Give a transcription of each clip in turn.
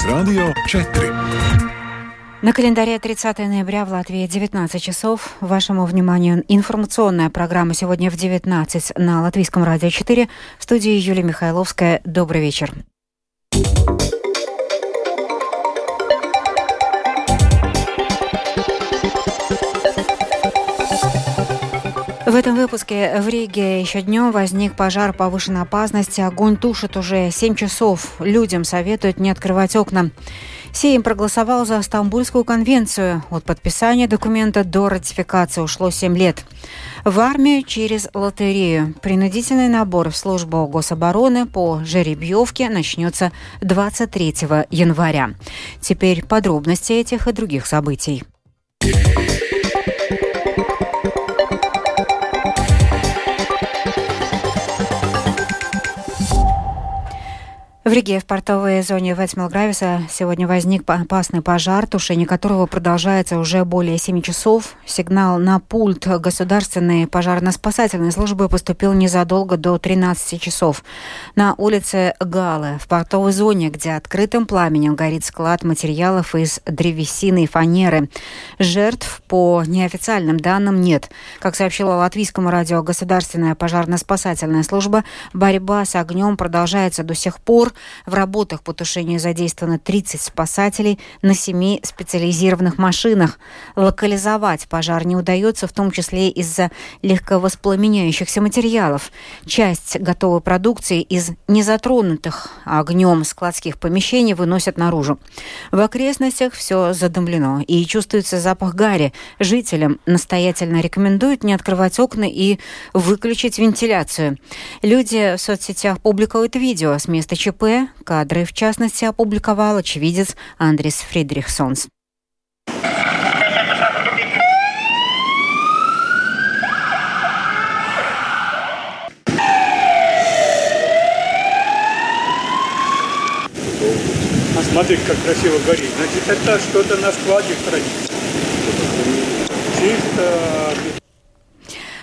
Латвijas Рādio 4. На календаре 30 ноября в Латвии 19 часов. Вашему вниманию информационная программа сегодня в 19 на Латвийском радио 4. В студии Юлия Михайловская. Добрый вечер. В этом выпуске в Риге еще днем возник пожар повышенной опасности. Огонь тушит уже 7 часов. Людям советуют не открывать окна. Сейм проголосовал за Стамбульскую конвенцию. От подписания документа до ратификации ушло 7 лет. В армию через лотерею. Принудительный набор в службу гособороны по жеребьевке начнется 23 января. Теперь подробности этих и других событий. В Риге в портовой зоне Ветсмилгрависа сегодня возник опасный пожар, тушение которого продолжается уже более 7 часов. Сигнал на пульт государственной пожарно-спасательной службы поступил незадолго до 13 часов. На улице Галы, в портовой зоне, где открытым пламенем горит склад материалов из древесины и фанеры. Жертв по неофициальным данным нет. Как сообщила латвийскому радио государственная пожарно-спасательная служба, борьба с огнем продолжается до сих пор. В работах по тушению задействовано 30 спасателей на 7 специализированных машинах. Локализовать пожар не удается, в том числе из-за легковоспламеняющихся материалов. Часть готовой продукции из незатронутых огнем складских помещений выносят наружу. В окрестностях все задымлено и чувствуется запах гари. Жителям настоятельно рекомендуют не открывать окна и выключить вентиляцию. Люди в соцсетях публикуют видео с места ЧП ЧП кадры, в частности, опубликовал очевидец Андрис Фридрихсонс. А смотрите, как красиво горит. Значит, это что-то на складе хранится. Чисто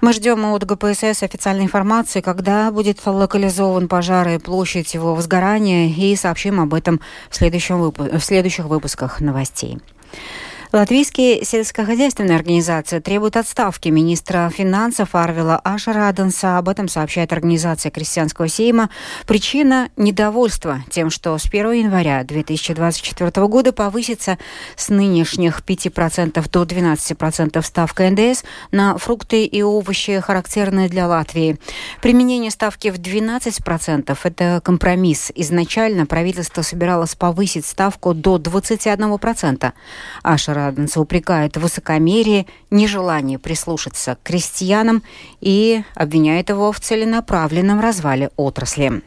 мы ждем от ГПСС официальной информации, когда будет локализован пожар и площадь его возгорания, и сообщим об этом в, следующем выпу- в следующих выпусках новостей. Латвийские сельскохозяйственные организации требуют отставки министра финансов Арвила Ашера Аденса. Об этом сообщает организация Крестьянского сейма. Причина – недовольство тем, что с 1 января 2024 года повысится с нынешних 5% до 12% ставка НДС на фрукты и овощи, характерные для Латвии. Применение ставки в 12% – это компромисс. Изначально правительство собиралось повысить ставку до 21%. Ашер Раденца упрекает в высокомерии, нежелании прислушаться к крестьянам и обвиняет его в целенаправленном развале отрасли.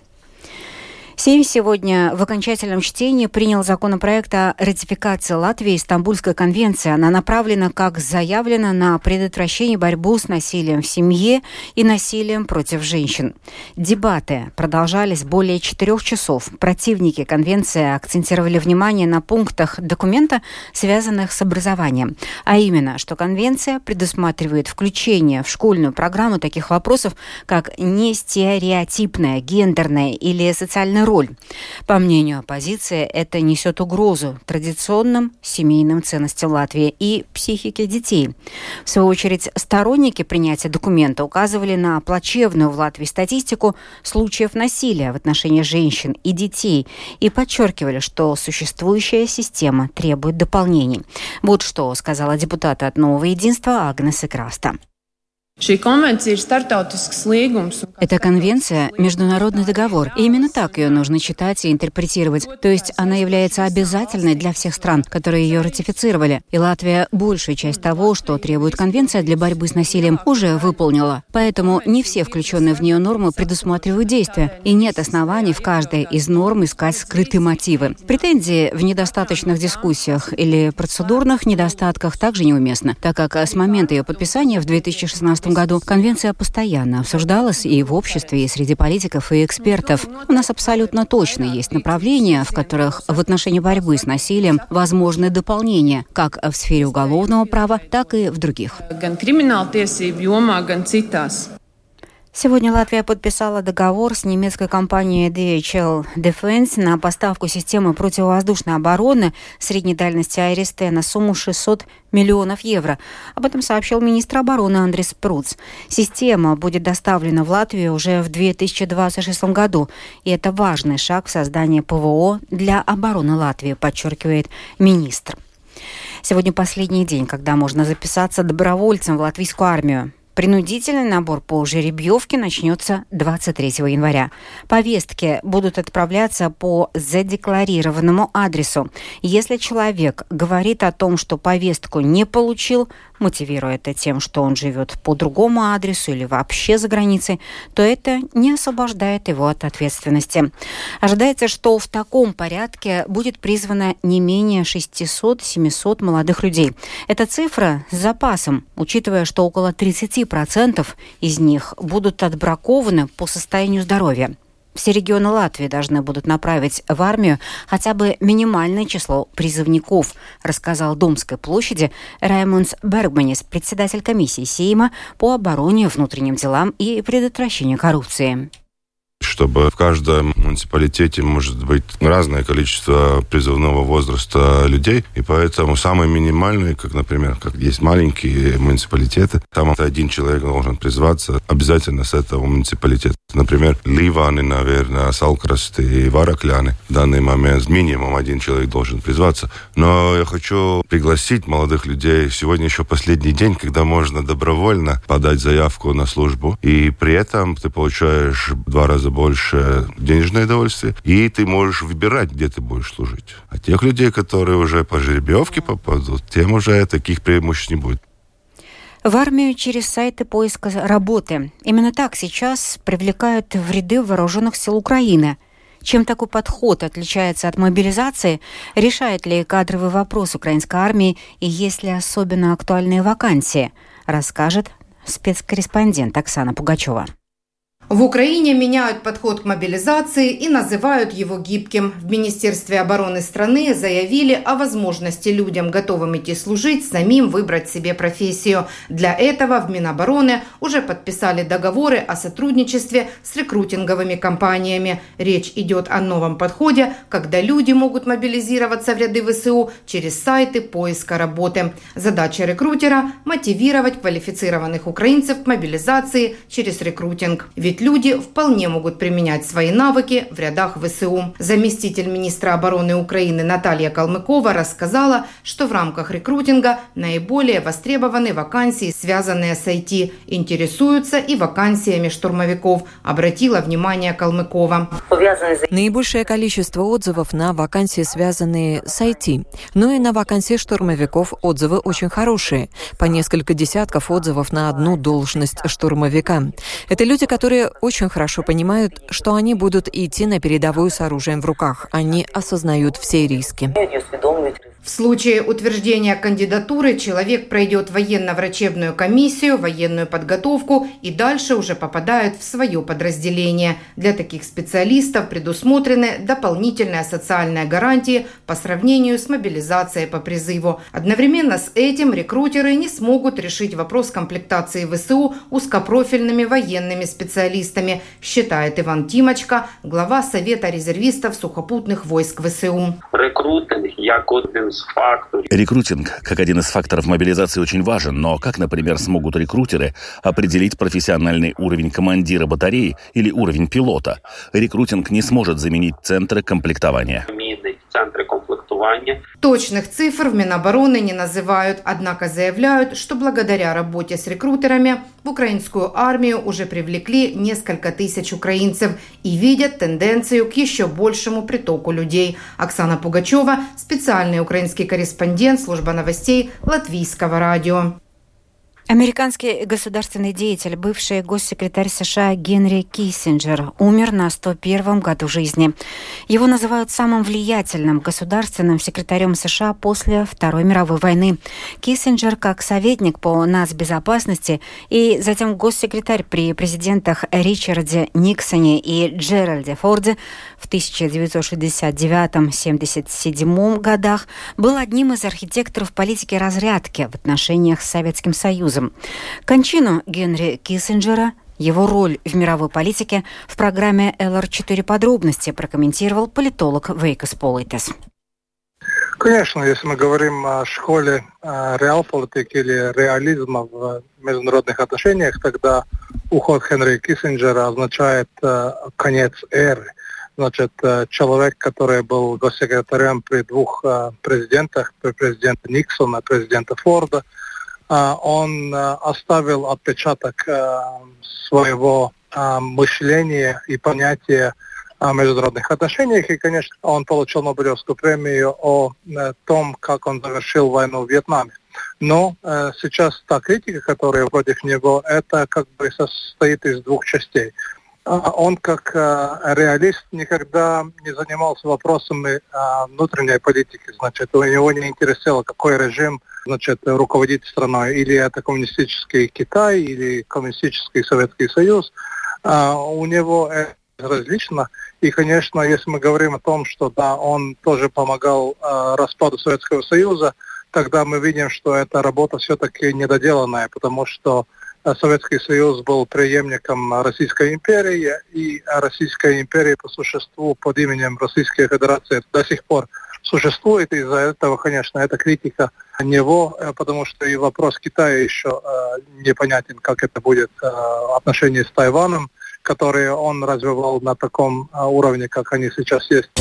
Сейм сегодня в окончательном чтении принял законопроект о ратификации Латвии Стамбульской конвенции. Она направлена, как заявлено, на предотвращение борьбу с насилием в семье и насилием против женщин. Дебаты продолжались более четырех часов. Противники конвенции акцентировали внимание на пунктах документа, связанных с образованием. А именно, что конвенция предусматривает включение в школьную программу таких вопросов, как нестереотипная, гендерная или социальная роль. По мнению оппозиции, это несет угрозу традиционным семейным ценностям Латвии и психике детей. В свою очередь, сторонники принятия документа указывали на плачевную в Латвии статистику случаев насилия в отношении женщин и детей и подчеркивали, что существующая система требует дополнений. Вот что сказала депутат от Нового единства Агнеса Краста. Эта конвенция – международный договор, и именно так ее нужно читать и интерпретировать. То есть она является обязательной для всех стран, которые ее ратифицировали. И Латвия большую часть того, что требует конвенция для борьбы с насилием, уже выполнила. Поэтому не все включенные в нее нормы предусматривают действия, и нет оснований в каждой из норм искать скрытые мотивы. Претензии в недостаточных дискуссиях или процедурных недостатках также неуместны, так как с момента ее подписания в 2016 2015 году конвенция постоянно обсуждалась и в обществе, и среди политиков и экспертов. У нас абсолютно точно есть направления, в которых в отношении борьбы с насилием возможны дополнения как в сфере уголовного права, так и в других. Сегодня Латвия подписала договор с немецкой компанией DHL Defense на поставку системы противовоздушной обороны средней дальности Айристе на сумму 600 миллионов евро. Об этом сообщил министр обороны Андрес Пруц. Система будет доставлена в Латвию уже в 2026 году, и это важный шаг в создании ПВО для обороны Латвии, подчеркивает министр. Сегодня последний день, когда можно записаться добровольцем в латвийскую армию. Принудительный набор по жеребьевке начнется 23 января. Повестки будут отправляться по задекларированному адресу. Если человек говорит о том, что повестку не получил, мотивируя это тем, что он живет по другому адресу или вообще за границей, то это не освобождает его от ответственности. Ожидается, что в таком порядке будет призвано не менее 600-700 молодых людей. Эта цифра с запасом, учитывая, что около 30% из них будут отбракованы по состоянию здоровья. Все регионы Латвии должны будут направить в армию хотя бы минимальное число призывников, рассказал Домской площади Раймондс Бергманис, председатель комиссии Сейма по обороне, внутренним делам и предотвращению коррупции чтобы в каждом муниципалитете может быть разное количество призывного возраста людей, и поэтому самый минимальный, как, например, как есть маленькие муниципалитеты, там один человек должен призваться обязательно с этого муниципалитета. Например, Ливаны, наверное, Салкрасты и Варакляны в данный момент минимум один человек должен призваться. Но я хочу пригласить молодых людей. Сегодня еще последний день, когда можно добровольно подать заявку на службу, и при этом ты получаешь два раза больше денежное удовольствие, и ты можешь выбирать, где ты будешь служить. А тех людей, которые уже по жеребьевке попадут, тем уже таких преимуществ не будет в армию через сайты поиска работы. Именно так сейчас привлекают в ряды вооруженных сил Украины. Чем такой подход отличается от мобилизации? Решает ли кадровый вопрос украинской армии и есть ли особенно актуальные вакансии? Расскажет спецкорреспондент Оксана Пугачева. В Украине меняют подход к мобилизации и называют его гибким. В Министерстве обороны страны заявили о возможности людям, готовым идти служить, самим выбрать себе профессию. Для этого в Минобороны уже подписали договоры о сотрудничестве с рекрутинговыми компаниями. Речь идет о новом подходе, когда люди могут мобилизироваться в ряды ВСУ через сайты поиска работы. Задача рекрутера – мотивировать квалифицированных украинцев к мобилизации через рекрутинг. Ведь люди вполне могут применять свои навыки в рядах ВСУ. Заместитель министра обороны Украины Наталья Калмыкова рассказала, что в рамках рекрутинга наиболее востребованы вакансии, связанные с IT. Интересуются и вакансиями штурмовиков, обратила внимание Калмыкова. Наибольшее количество отзывов на вакансии, связанные с IT. Ну и на вакансии штурмовиков отзывы очень хорошие. По несколько десятков отзывов на одну должность штурмовика. Это люди, которые очень хорошо понимают, что они будут идти на передовую с оружием в руках. Они осознают все риски. В случае утверждения кандидатуры человек пройдет военно-врачебную комиссию, военную подготовку и дальше уже попадает в свое подразделение. Для таких специалистов предусмотрены дополнительные социальные гарантии по сравнению с мобилизацией по призыву. Одновременно с этим рекрутеры не смогут решить вопрос комплектации ВСУ узкопрофильными военными специалистами, считает Иван Тимочка, глава Совета резервистов сухопутных войск ВСУ. Рекрутинг, як один Рекрутинг, как один из факторов мобилизации, очень важен, но как, например, смогут рекрутеры определить профессиональный уровень командира батареи или уровень пилота? Рекрутинг не сможет заменить центры комплектования. Центры комплектования. Точных цифр в Минобороны не называют, однако заявляют, что благодаря работе с рекрутерами в украинскую армию уже привлекли несколько тысяч украинцев и видят тенденцию к еще большему притоку людей. Оксана Пугачева, специальный украинский корреспондент служба новостей Латвийского радио. Американский государственный деятель, бывший госсекретарь США Генри Киссинджер, умер на 101-м году жизни. Его называют самым влиятельным государственным секретарем США после Второй мировой войны. Киссинджер, как советник по нацбезопасности и затем госсекретарь при президентах Ричарде Никсоне и Джеральде Форде в 1969-77 годах, был одним из архитекторов политики разрядки в отношениях с Советским Союзом. Союзом. Кончину Генри Киссинджера Его роль в мировой политике в программе «ЛР-4 подробности» прокомментировал политолог Вейкас Политес. Конечно, если мы говорим о школе э, реал-политики или реализма в международных отношениях, тогда уход Хенри Киссинджера означает э, конец эры. Значит, э, человек, который был госсекретарем при двух президентах, при президенте Никсона президента Форда, он оставил отпечаток своего мышления и понятия о международных отношениях. И, конечно, он получил Нобелевскую премию о э, том, как он завершил войну в Вьетнаме. Но э, сейчас та критика, которая против него, это как бы состоит из двух частей. А он как э, реалист никогда не занимался вопросами э, внутренней политики. Значит, у него не интересовало, какой режим значит, руководит страной. Или это коммунистический Китай, или коммунистический Советский Союз. А у него различно. И, конечно, если мы говорим о том, что да, он тоже помогал э, распаду Советского Союза, тогда мы видим, что эта работа все-таки недоделанная, потому что э, Советский Союз был преемником Российской империи, и Российская империя по существу под именем Российской Федерации до сих пор существует, и из-за этого, конечно, это критика него, э, потому что и вопрос Китая еще э, непонятен, как это будет э, отношение с Тайваном которые он развивал на таком уровне, как они сейчас есть.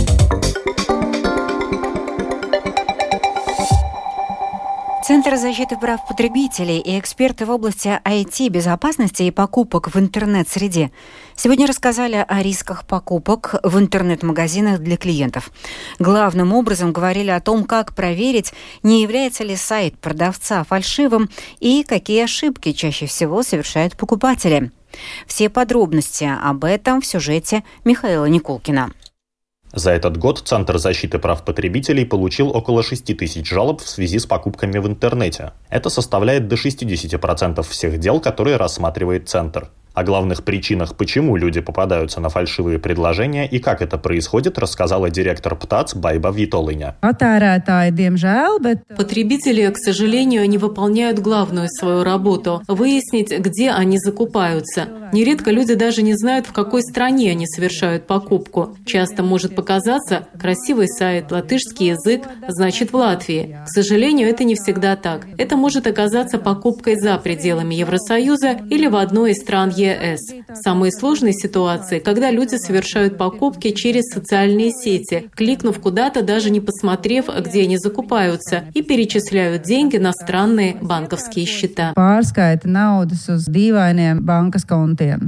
Центр защиты прав потребителей и эксперты в области IT-безопасности и покупок в интернет-среде сегодня рассказали о рисках покупок в интернет-магазинах для клиентов. Главным образом говорили о том, как проверить, не является ли сайт продавца фальшивым и какие ошибки чаще всего совершают покупатели. Все подробности об этом в сюжете Михаила Никулкина. За этот год Центр защиты прав потребителей получил около 6 тысяч жалоб в связи с покупками в интернете. Это составляет до 60% всех дел, которые рассматривает Центр. О главных причинах, почему люди попадаются на фальшивые предложения и как это происходит, рассказала директор ПТАЦ Байба Витолыня. Потребители, к сожалению, не выполняют главную свою работу – выяснить, где они закупаются. Нередко люди даже не знают, в какой стране они совершают покупку. Часто может показаться, красивый сайт, латышский язык, значит в Латвии. К сожалению, это не всегда так. Это может оказаться покупкой за пределами Евросоюза или в одной из стран ЕС. Самые сложные ситуации, когда люди совершают покупки через социальные сети, кликнув куда-то, даже не посмотрев, где они закупаются, и перечисляют деньги на странные банковские счета.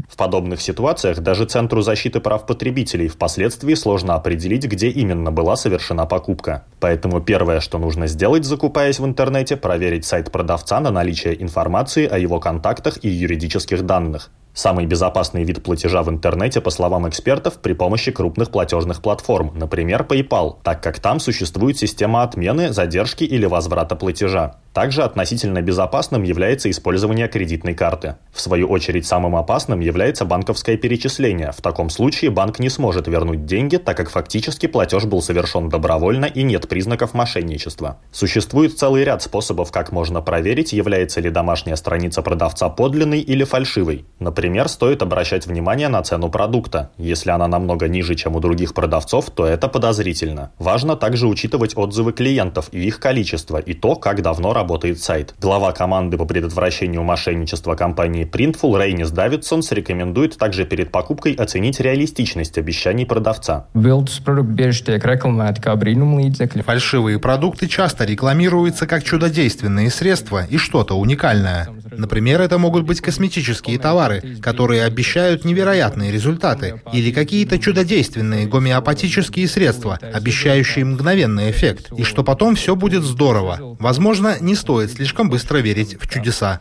В подобных ситуациях даже Центру защиты прав потребителей впоследствии сложно определить, где именно была совершена покупка. Поэтому первое, что нужно сделать, закупаясь в интернете, проверить сайт продавца на наличие информации о его контактах и юридических данных. Самый безопасный вид платежа в интернете, по словам экспертов, при помощи крупных платежных платформ, например, PayPal, так как там существует система отмены, задержки или возврата платежа. Также относительно безопасным является использование кредитной карты. В свою очередь самым опасным является банковское перечисление. В таком случае банк не сможет вернуть деньги, так как фактически платеж был совершен добровольно и нет признаков мошенничества. Существует целый ряд способов, как можно проверить, является ли домашняя страница продавца подлинной или фальшивой. Например, стоит обращать внимание на цену продукта. Если она намного ниже, чем у других продавцов, то это подозрительно. Важно также учитывать отзывы клиентов и их количество, и то, как давно работает работает сайт. Глава команды по предотвращению мошенничества компании Printful Рейнис Давидсон рекомендует также перед покупкой оценить реалистичность обещаний продавца. Фальшивые продукты часто рекламируются как чудодейственные средства и что-то уникальное. Например, это могут быть косметические товары, которые обещают невероятные результаты, или какие-то чудодейственные гомеопатические средства, обещающие мгновенный эффект, и что потом все будет здорово. Возможно, не стоит слишком быстро верить в чудеса.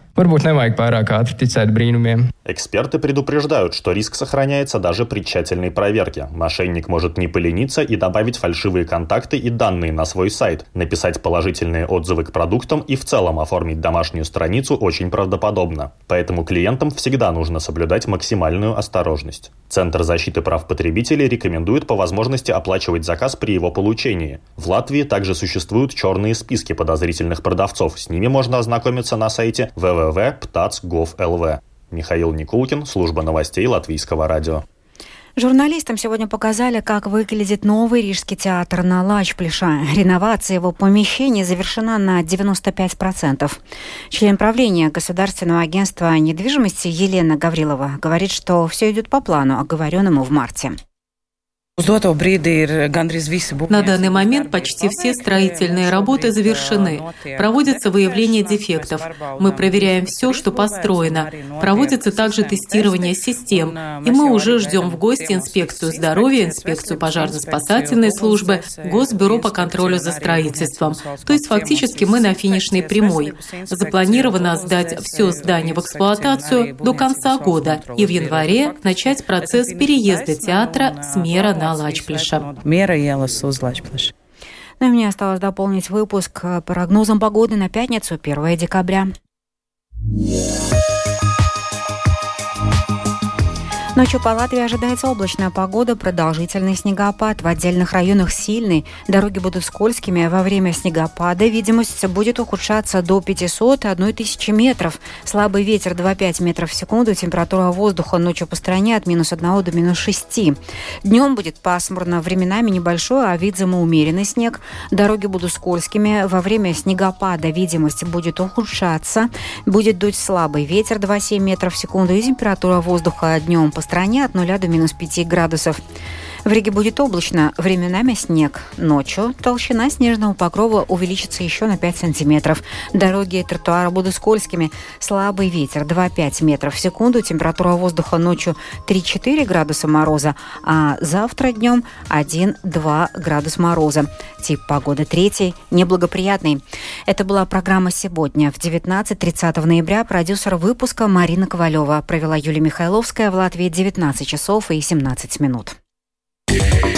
Эксперты предупреждают, что риск сохраняется даже при тщательной проверке. Мошенник может не полениться и добавить фальшивые контакты и данные на свой сайт, написать положительные отзывы к продуктам и в целом оформить домашнюю страницу очень правдоподобно. Поэтому клиентам всегда нужно соблюдать максимальную осторожность. Центр защиты прав потребителей рекомендует по возможности оплачивать заказ при его получении. В Латвии также существуют черные списки подозрительных продавцов. С ними можно ознакомиться на сайте www.ptats.gov.lv. Михаил Никулкин, служба новостей Латвийского радио. Журналистам сегодня показали, как выглядит новый Рижский театр на Лачплиша. Реновация его помещений завершена на 95%. Член правления Государственного агентства недвижимости Елена Гаврилова говорит, что все идет по плану, оговоренному в марте. На данный момент почти все строительные работы завершены. Проводится выявление дефектов. Мы проверяем все, что построено. Проводится также тестирование систем. И мы уже ждем в гости инспекцию здоровья, инспекцию пожарно-спасательной службы, Госбюро по контролю за строительством. То есть фактически мы на финишной прямой. Запланировано сдать все здание в эксплуатацию до конца года и в январе начать процесс переезда театра с мера на Лачплиша. Мера ielas uz Лачплиша. Ну и мне осталось дополнить выпуск прогнозом погоды на пятницу, 1 декабря. Ночью по Латвии ожидается облачная погода, продолжительный снегопад. В отдельных районах сильный. Дороги будут скользкими. Во время снегопада видимость будет ухудшаться до 500 1000 метров. Слабый ветер 2-5 метров в секунду. Температура воздуха ночью по стране от минус 1 до минус 6. Днем будет пасмурно, временами небольшой, а видимо умеренный снег. Дороги будут скользкими. Во время снегопада видимость будет ухудшаться. Будет дуть слабый ветер 2-7 метров в секунду. И температура воздуха днем по стране от 0 до минус 5 градусов. В Риге будет облачно, временами снег. Ночью толщина снежного покрова увеличится еще на 5 сантиметров. Дороги и тротуары будут скользкими. Слабый ветер 2-5 метров в секунду. Температура воздуха ночью 3-4 градуса мороза, а завтра днем 1-2 градуса мороза. Тип погоды третий, неблагоприятный. Это была программа «Сегодня». В 19.30 ноября продюсер выпуска Марина Ковалева провела Юлия Михайловская в Латвии 19 часов и 17 минут. Yeah.